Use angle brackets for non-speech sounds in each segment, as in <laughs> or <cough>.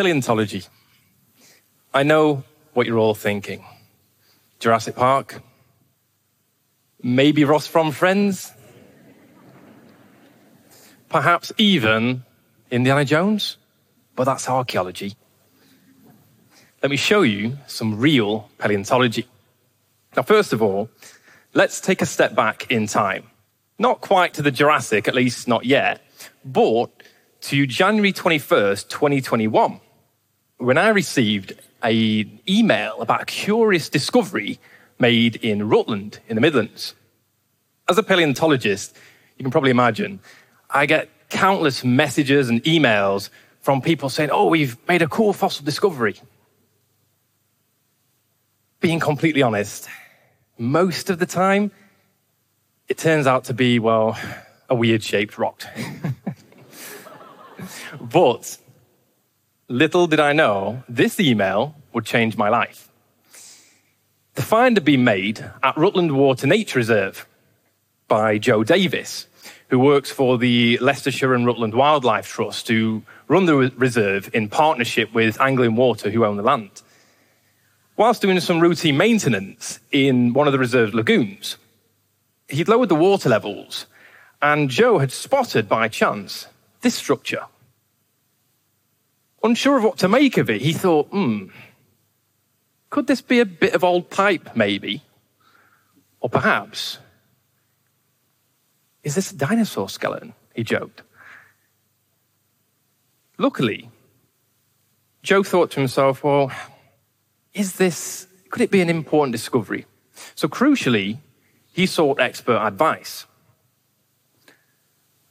Paleontology. I know what you're all thinking. Jurassic Park? Maybe Ross from Friends? Perhaps even Indiana Jones? But that's archaeology. Let me show you some real paleontology. Now, first of all, let's take a step back in time. Not quite to the Jurassic, at least not yet, but to January 21st, 2021, when I received an email about a curious discovery made in Rutland in the Midlands. As a paleontologist, you can probably imagine, I get countless messages and emails from people saying, Oh, we've made a cool fossil discovery. Being completely honest, most of the time, it turns out to be, well, a weird shaped rock. <laughs> but little did I know this email would change my life. The find had been made at Rutland Water Nature Reserve by Joe Davis, who works for the Leicestershire and Rutland Wildlife Trust, who run the reserve in partnership with Anglian Water, who own the land. Whilst doing some routine maintenance in one of the reserve's lagoons, he'd lowered the water levels, and Joe had spotted by chance this structure. Unsure of what to make of it, he thought, hmm, could this be a bit of old pipe, maybe? Or perhaps, is this a dinosaur skeleton? He joked. Luckily, Joe thought to himself, well, is this, could it be an important discovery? So crucially, he sought expert advice.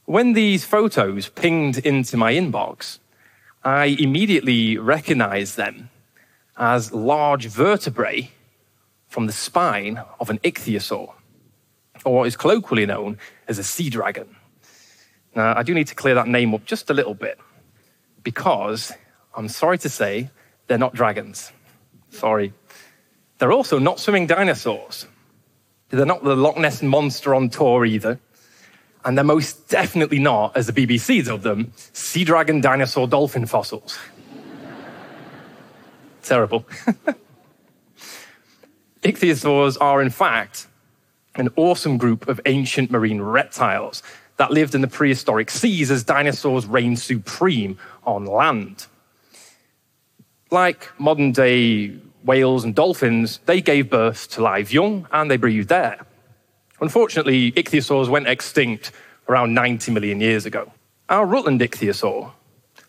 When these photos pinged into my inbox, I immediately recognized them as large vertebrae from the spine of an ichthyosaur, or what is colloquially known as a sea dragon. Now, I do need to clear that name up just a little bit because I'm sorry to say they're not dragons. Sorry. They're also not swimming dinosaurs. They're not the Loch Ness monster on tour either. And they're most definitely not, as the BBC dubbed them, sea dragon dinosaur dolphin fossils. <laughs> Terrible. <laughs> Ichthyosaurs are, in fact, an awesome group of ancient marine reptiles that lived in the prehistoric seas as dinosaurs reigned supreme on land. Like modern day whales and dolphins, they gave birth to live young and they breathed air. Unfortunately, ichthyosaurs went extinct around 90 million years ago. Our Rutland ichthyosaur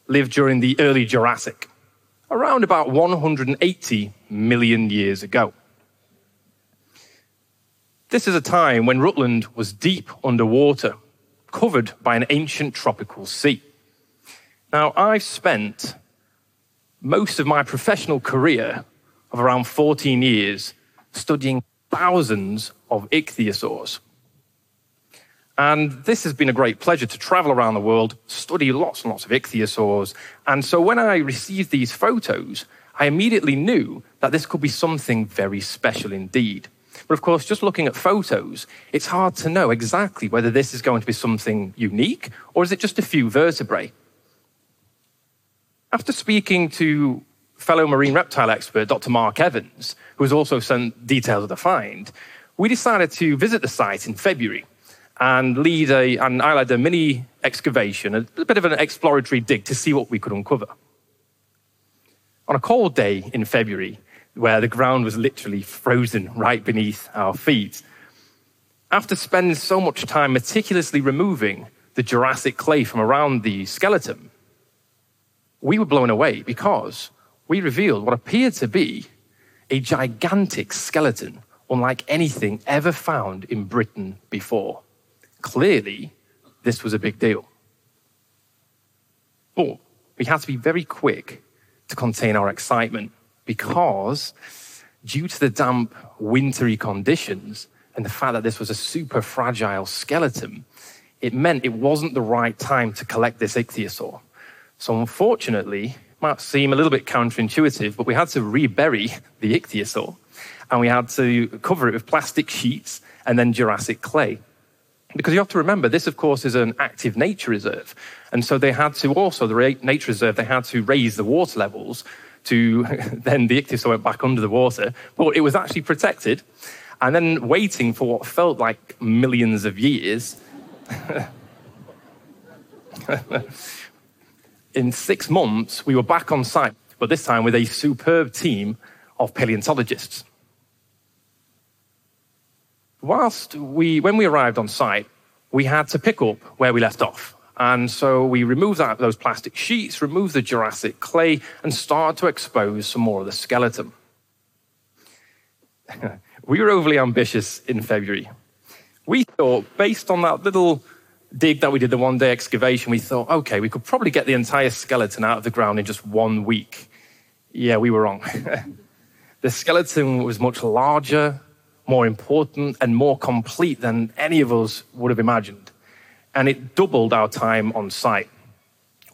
lived during the early Jurassic, around about 180 million years ago. This is a time when Rutland was deep underwater, covered by an ancient tropical sea. Now, I've spent most of my professional career of around 14 years studying thousands of ichthyosaurs. And this has been a great pleasure to travel around the world, study lots and lots of ichthyosaurs. And so when I received these photos, I immediately knew that this could be something very special indeed. But of course, just looking at photos, it's hard to know exactly whether this is going to be something unique or is it just a few vertebrae. After speaking to fellow marine reptile expert, Dr. Mark Evans, who has also sent details of the find, we decided to visit the site in February and lead a, and I led a mini excavation, a bit of an exploratory dig to see what we could uncover. On a cold day in February, where the ground was literally frozen right beneath our feet, after spending so much time meticulously removing the Jurassic clay from around the skeleton, we were blown away because we revealed what appeared to be a gigantic skeleton unlike anything ever found in Britain before. Clearly, this was a big deal. But we had to be very quick to contain our excitement because, due to the damp, wintry conditions and the fact that this was a super fragile skeleton, it meant it wasn't the right time to collect this ichthyosaur. So, unfortunately, might seem a little bit counterintuitive, but we had to rebury the ichthyosaur and we had to cover it with plastic sheets and then Jurassic clay. Because you have to remember, this, of course, is an active nature reserve. And so they had to also, the nature reserve, they had to raise the water levels to <laughs> then the ichthyosaur went back under the water. But it was actually protected. And then waiting for what felt like millions of years. <laughs> In six months, we were back on site, but this time with a superb team of paleontologists. Whilst we, when we arrived on site, we had to pick up where we left off. And so we removed that, those plastic sheets, removed the Jurassic clay, and started to expose some more of the skeleton. <laughs> we were overly ambitious in February. We thought, based on that little dig that we did, the one day excavation, we thought, okay, we could probably get the entire skeleton out of the ground in just one week. Yeah, we were wrong. <laughs> the skeleton was much larger, more important, and more complete than any of us would have imagined. And it doubled our time on site.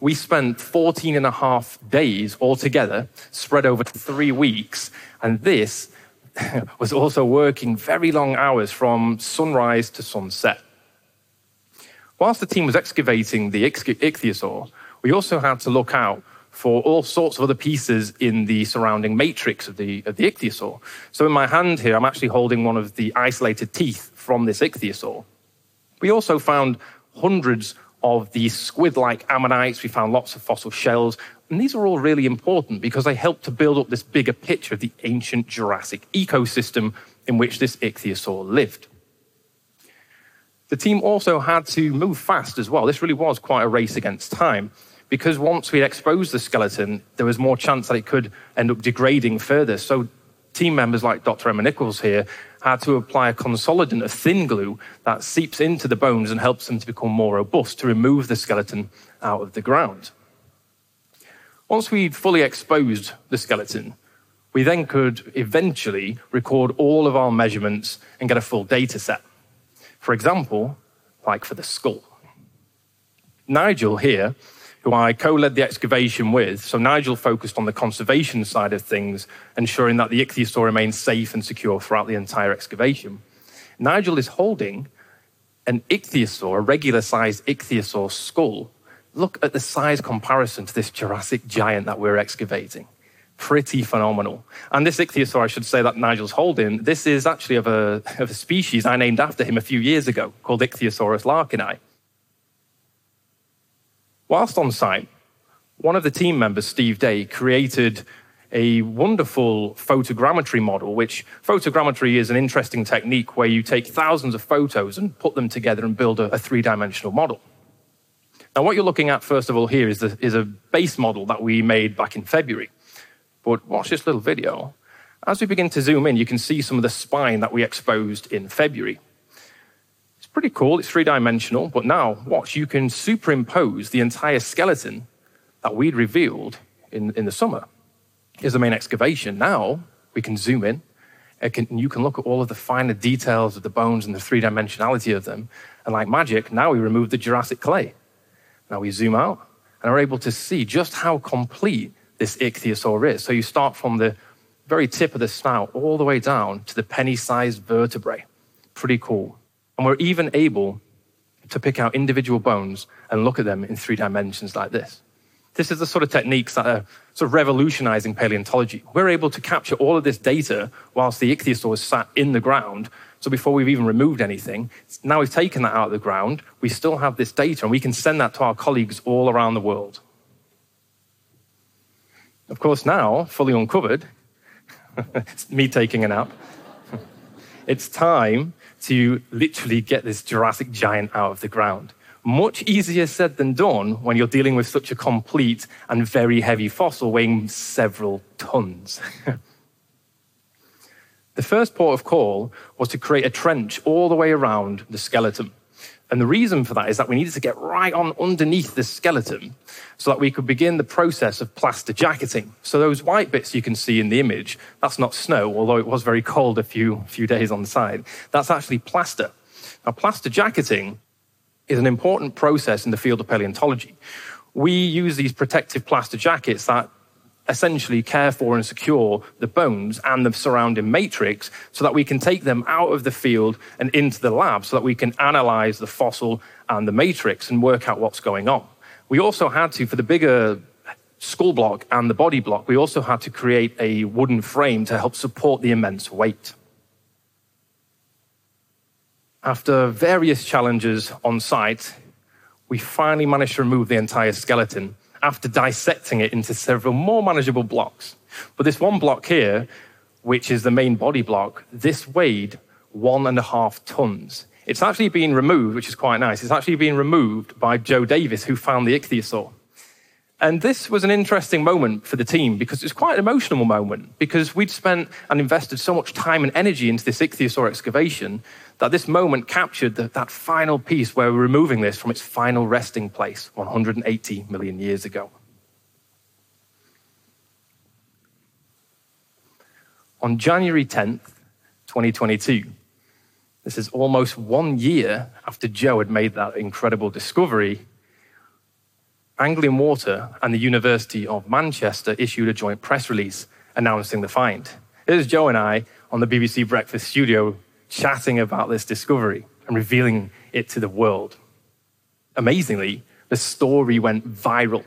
We spent 14 and a half days altogether, spread over three weeks, and this <laughs> was also working very long hours from sunrise to sunset. Whilst the team was excavating the ichthyosaur, we also had to look out for all sorts of other pieces in the surrounding matrix of the, of the ichthyosaur. So in my hand here, I'm actually holding one of the isolated teeth from this ichthyosaur. We also found hundreds of these squid-like ammonites. We found lots of fossil shells. And these are all really important because they help to build up this bigger picture of the ancient Jurassic ecosystem in which this ichthyosaur lived. The team also had to move fast as well. This really was quite a race against time because once we'd exposed the skeleton, there was more chance that it could end up degrading further. So team members like Dr. Emma Nichols here had to apply a consolidant of thin glue that seeps into the bones and helps them to become more robust to remove the skeleton out of the ground. Once we'd fully exposed the skeleton, we then could eventually record all of our measurements and get a full data set. For example, like for the skull. Nigel here, who I co led the excavation with, so Nigel focused on the conservation side of things, ensuring that the ichthyosaur remains safe and secure throughout the entire excavation. Nigel is holding an ichthyosaur, a regular sized ichthyosaur skull. Look at the size comparison to this Jurassic giant that we're excavating pretty phenomenal. And this ichthyosaur, I should say, that Nigel's holding, this is actually of a, of a species I named after him a few years ago called Ichthyosaurus larkini. Whilst on site, one of the team members, Steve Day, created a wonderful photogrammetry model, which photogrammetry is an interesting technique where you take thousands of photos and put them together and build a, a three dimensional model. Now, what you're looking at, first of all, here is, the, is a base model that we made back in February. But watch this little video. As we begin to zoom in, you can see some of the spine that we exposed in February. It's pretty cool, it's three dimensional, but now watch, you can superimpose the entire skeleton that we'd revealed in, in the summer. Here's the main excavation. Now we can zoom in, can, you can look at all of the finer details of the bones and the three dimensionality of them. And like magic, now we remove the Jurassic clay. Now we zoom out and are able to see just how complete this ichthyosaur is. So you start from the very tip of the snout all the way down to the penny sized vertebrae. Pretty cool. And we're even able to pick out individual bones and look at them in three dimensions like this. This is the sort of techniques that are sort of revolutionizing paleontology. We're able to capture all of this data whilst the ichthyosaur is sat in the ground. So before we've even removed anything, now we've taken that out of the ground, we still have this data and we can send that to our colleagues all around the world. Of course, now, fully uncovered, <laughs> me taking a nap, <laughs> it's time to literally get this Jurassic giant out of the ground. Much easier said than done when you're dealing with such a complete and very heavy fossil weighing several tons. <laughs> the first port of call was to create a trench all the way around the skeleton. And the reason for that is that we needed to get right on underneath the skeleton so that we could begin the process of plaster jacketing. So those white bits you can see in the image, that's not snow, although it was very cold a few, few days on the side. That's actually plaster. Now, plaster jacketing is an important process in the field of paleontology. We use these protective plaster jackets that essentially care for and secure the bones and the surrounding matrix so that we can take them out of the field and into the lab so that we can analyze the fossil and the matrix and work out what's going on. We also had to, for the bigger skull block and the body block, we also had to create a wooden frame to help support the immense weight. After various challenges on site, we finally managed to remove the entire skeleton after dissecting it into several more manageable blocks. But this one block here, which is the main body block, this weighed one and a half tons. It's actually been removed, which is quite nice. It's actually been removed by Joe Davis, who found the ichthyosaur. And this was an interesting moment for the team because it's quite an emotional moment because we'd spent and invested so much time and energy into this ichthyosaur excavation that this moment captured the, that final piece where we're removing this from its final resting place 180 million years ago. On January 10th, 2022, this is almost one year after Joe had made that incredible discovery Anglian Water and the University of Manchester issued a joint press release announcing the find. Was Joe and I on the BBC Breakfast studio chatting about this discovery and revealing it to the world. Amazingly, the story went viral.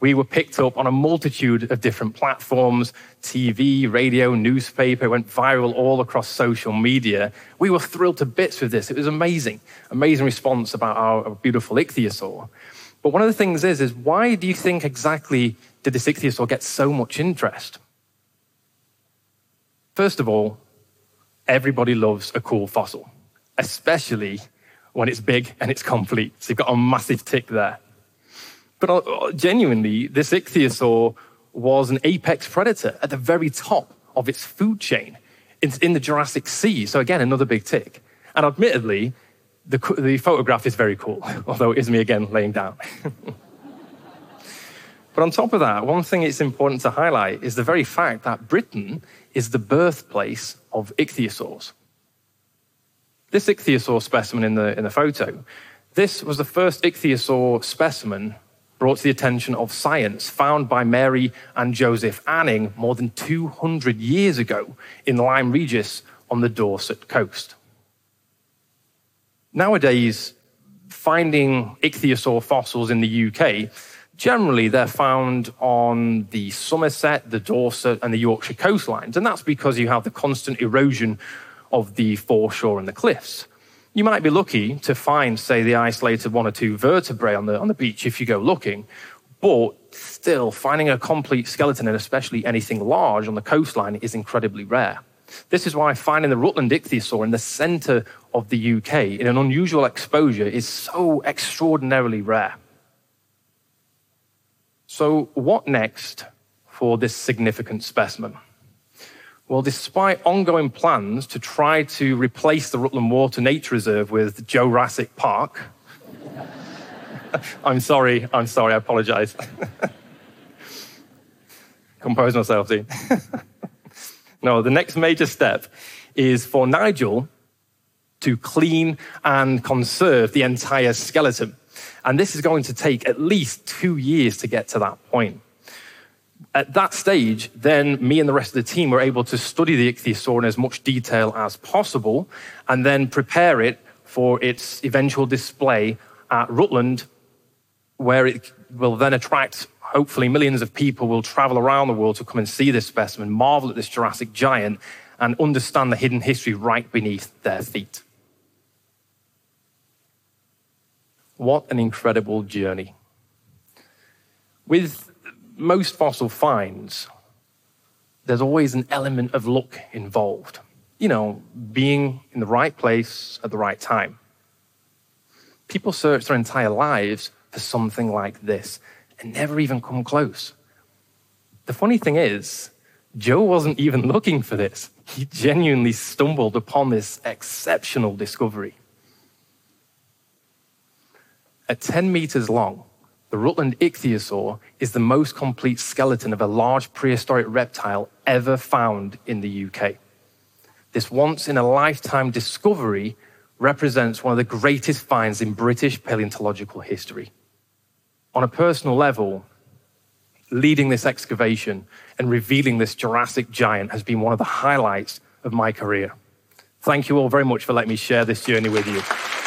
We were picked up on a multitude of different platforms TV, radio, newspaper, went viral all across social media. We were thrilled to bits with this. It was amazing. Amazing response about our beautiful ichthyosaur. But one of the things is, is why do you think exactly did the ichthyosaur get so much interest? First of all, everybody loves a cool fossil, especially when it's big and it's complete. So you've got a massive tick there. But uh, genuinely, this ichthyosaur was an apex predator at the very top of its food chain. It's in the Jurassic Sea. So again, another big tick. And admittedly, the, the photograph is very cool, <laughs> although it is me again laying down. <laughs> but on top of that, one thing it's important to highlight is the very fact that Britain is the birthplace of ichthyosaurs. This ichthyosaur specimen in the, in the photo, this was the first ichthyosaur specimen brought to the attention of science, found by Mary and Joseph Anning more than 200 years ago in Lyme Regis on the Dorset coast. Nowadays, finding ichthyosaur fossils in the UK, generally they're found on the Somerset, the Dorset, and the Yorkshire coastlines. And that's because you have the constant erosion of the foreshore and the cliffs. You might be lucky to find, say, the isolated one or two vertebrae on the, on the beach if you go looking, but still, finding a complete skeleton, and especially anything large on the coastline, is incredibly rare. This is why finding the Rutland ichthyosaur in the center of the UK in an unusual exposure is so extraordinarily rare. So, what next for this significant specimen? Well, despite ongoing plans to try to replace the Rutland Water Nature Reserve with Jurassic Park, <laughs> I'm sorry, I'm sorry, I apologize. <laughs> Compose myself, see. <laughs> no, the next major step is for Nigel to clean and conserve the entire skeleton. And this is going to take at least two years to get to that point. At that stage, then me and the rest of the team were able to study the ichthyosaur in as much detail as possible and then prepare it for its eventual display at Rutland, where it will then attract hopefully millions of people will travel around the world to come and see this specimen, marvel at this Jurassic giant, and understand the hidden history right beneath their feet. What an incredible journey. With most fossil finds, there's always an element of luck involved. You know, being in the right place at the right time. People search their entire lives for something like this and never even come close. The funny thing is, Joe wasn't even looking for this. He genuinely stumbled upon this exceptional discovery. At 10 meters long, the Rutland ichthyosaur is the most complete skeleton of a large prehistoric reptile ever found in the UK. This once in a lifetime discovery represents one of the greatest finds in British paleontological history. On a personal level, leading this excavation and revealing this Jurassic giant has been one of the highlights of my career. Thank you all very much for letting me share this journey with you.